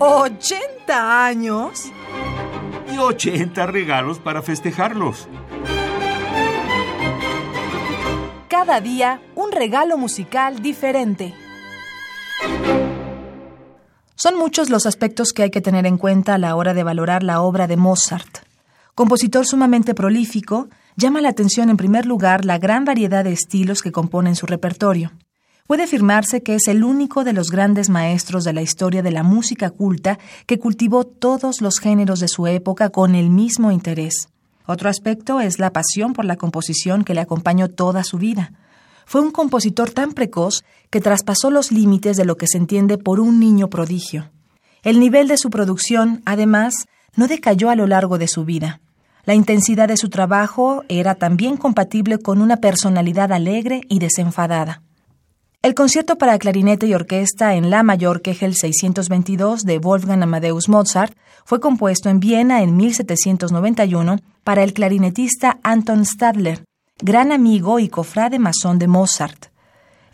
¿80 años? Y 80 regalos para festejarlos. Cada día un regalo musical diferente. Son muchos los aspectos que hay que tener en cuenta a la hora de valorar la obra de Mozart. Compositor sumamente prolífico, llama la atención en primer lugar la gran variedad de estilos que componen su repertorio. Puede afirmarse que es el único de los grandes maestros de la historia de la música culta que cultivó todos los géneros de su época con el mismo interés. Otro aspecto es la pasión por la composición que le acompañó toda su vida. Fue un compositor tan precoz que traspasó los límites de lo que se entiende por un niño prodigio. El nivel de su producción, además, no decayó a lo largo de su vida. La intensidad de su trabajo era también compatible con una personalidad alegre y desenfadada. El concierto para clarinete y orquesta en La mayor Kegel 622 de Wolfgang Amadeus Mozart fue compuesto en Viena en 1791 para el clarinetista Anton Stadler, gran amigo y cofrade masón de Mozart.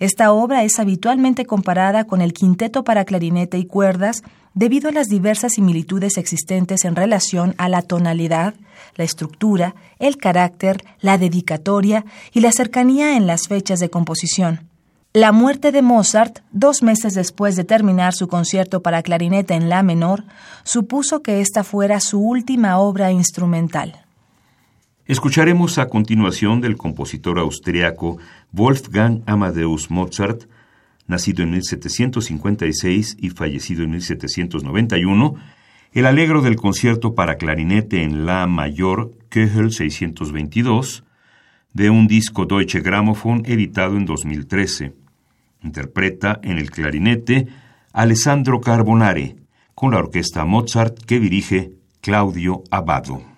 Esta obra es habitualmente comparada con el quinteto para clarinete y cuerdas debido a las diversas similitudes existentes en relación a la tonalidad, la estructura, el carácter, la dedicatoria y la cercanía en las fechas de composición. La muerte de Mozart, dos meses después de terminar su concierto para clarinete en La menor, supuso que esta fuera su última obra instrumental. Escucharemos a continuación del compositor austriaco Wolfgang Amadeus Mozart, nacido en 1756 y fallecido en 1791, el alegro del concierto para clarinete en La mayor Köchel 622, de un disco Deutsche Grammophon editado en 2013. Interpreta en el clarinete Alessandro Carbonare, con la orquesta Mozart que dirige Claudio Abado.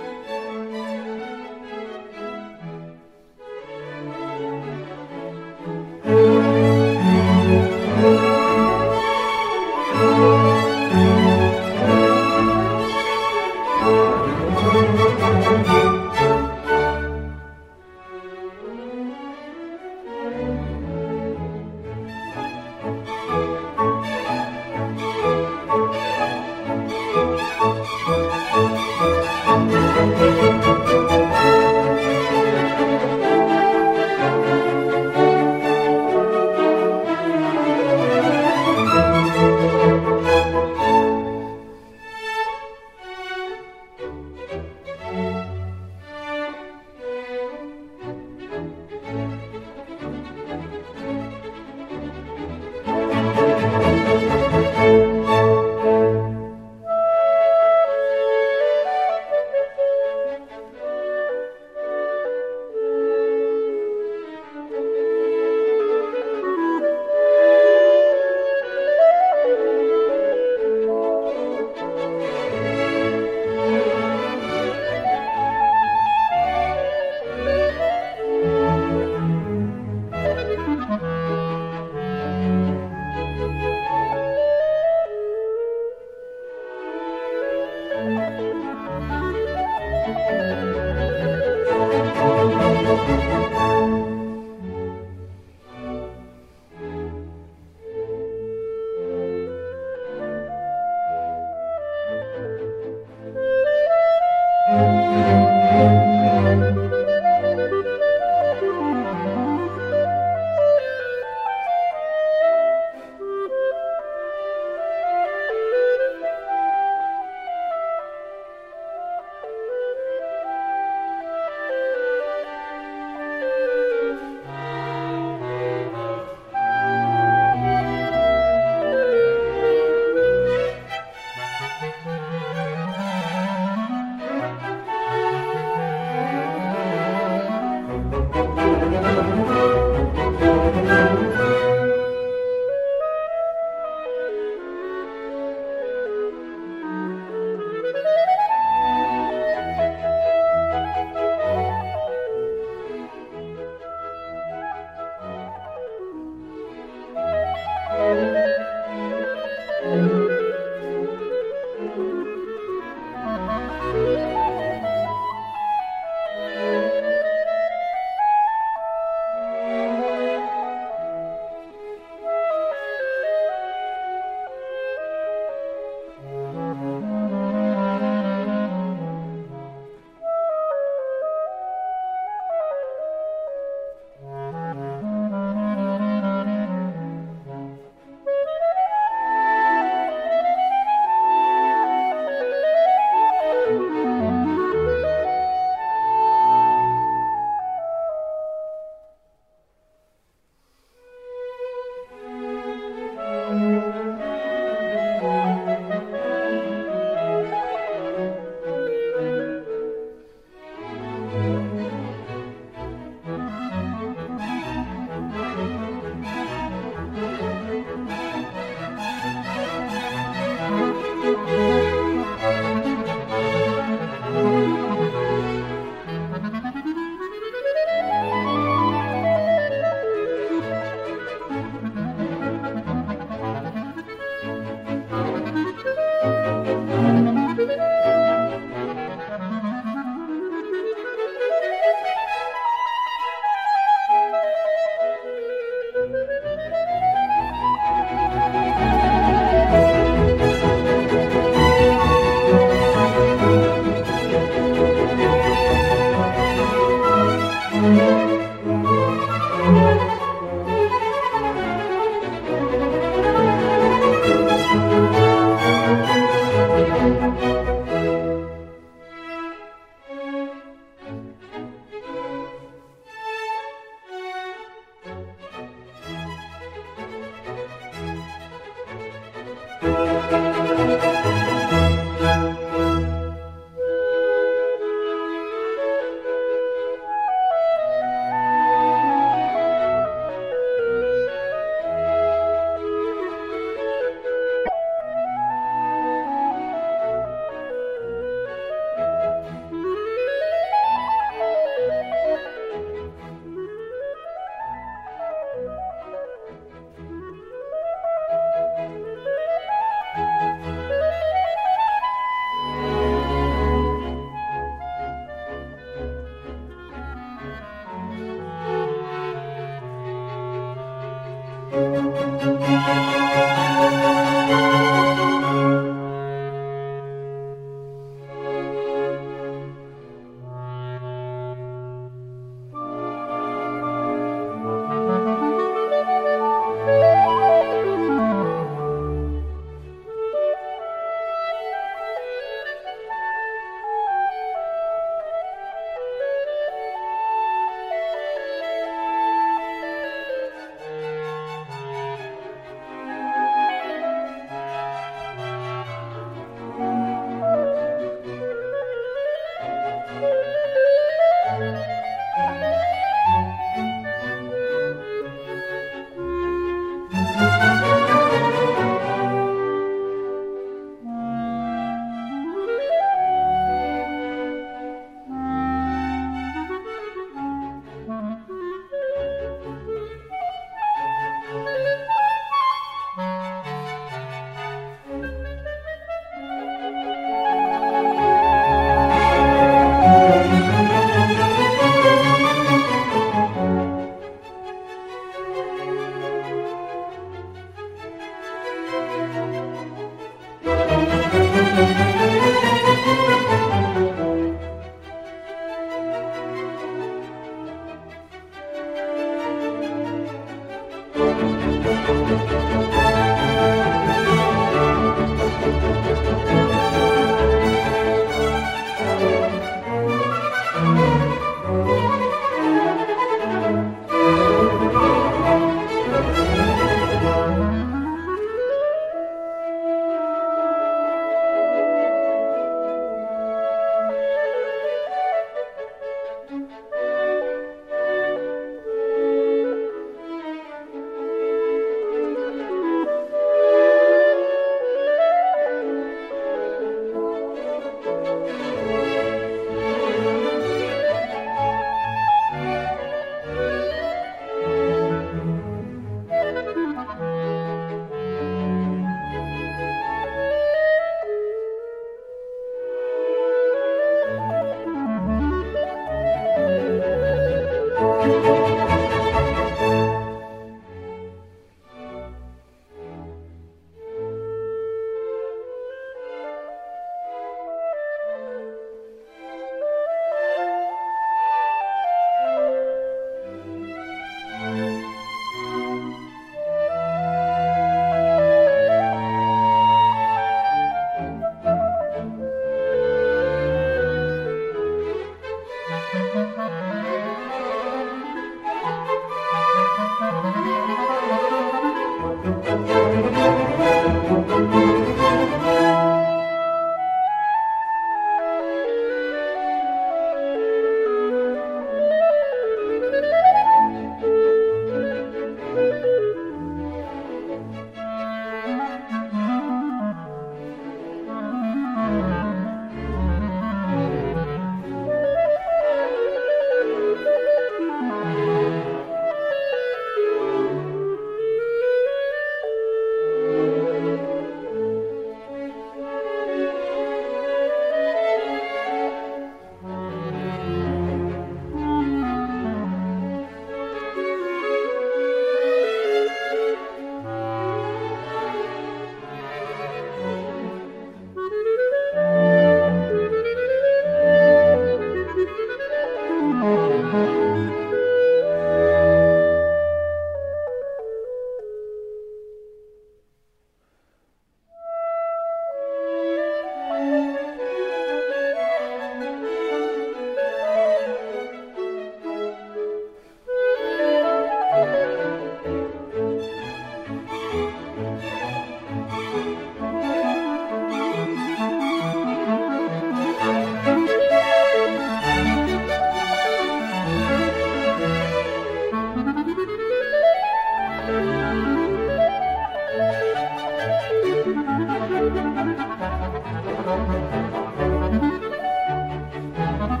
Thank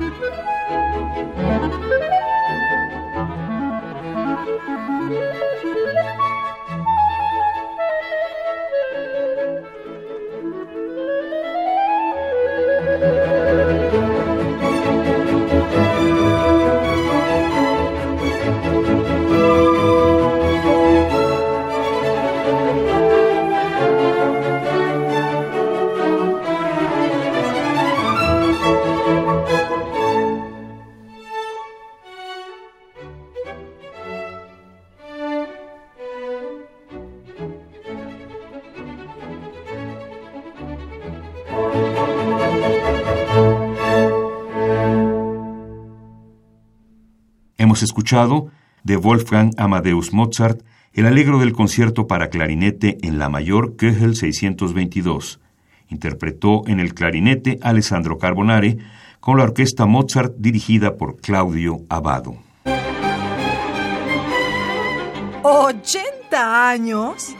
you. Hemos escuchado de Wolfgang Amadeus Mozart el alegro del concierto para clarinete en la mayor Köchel 622. Interpretó en el clarinete Alessandro Carbonare con la orquesta Mozart dirigida por Claudio Abado. ¿80 años?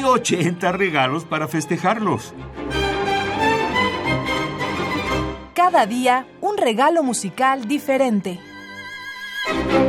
Y 80 regalos para festejarlos. Cada día un regalo musical diferente. thank you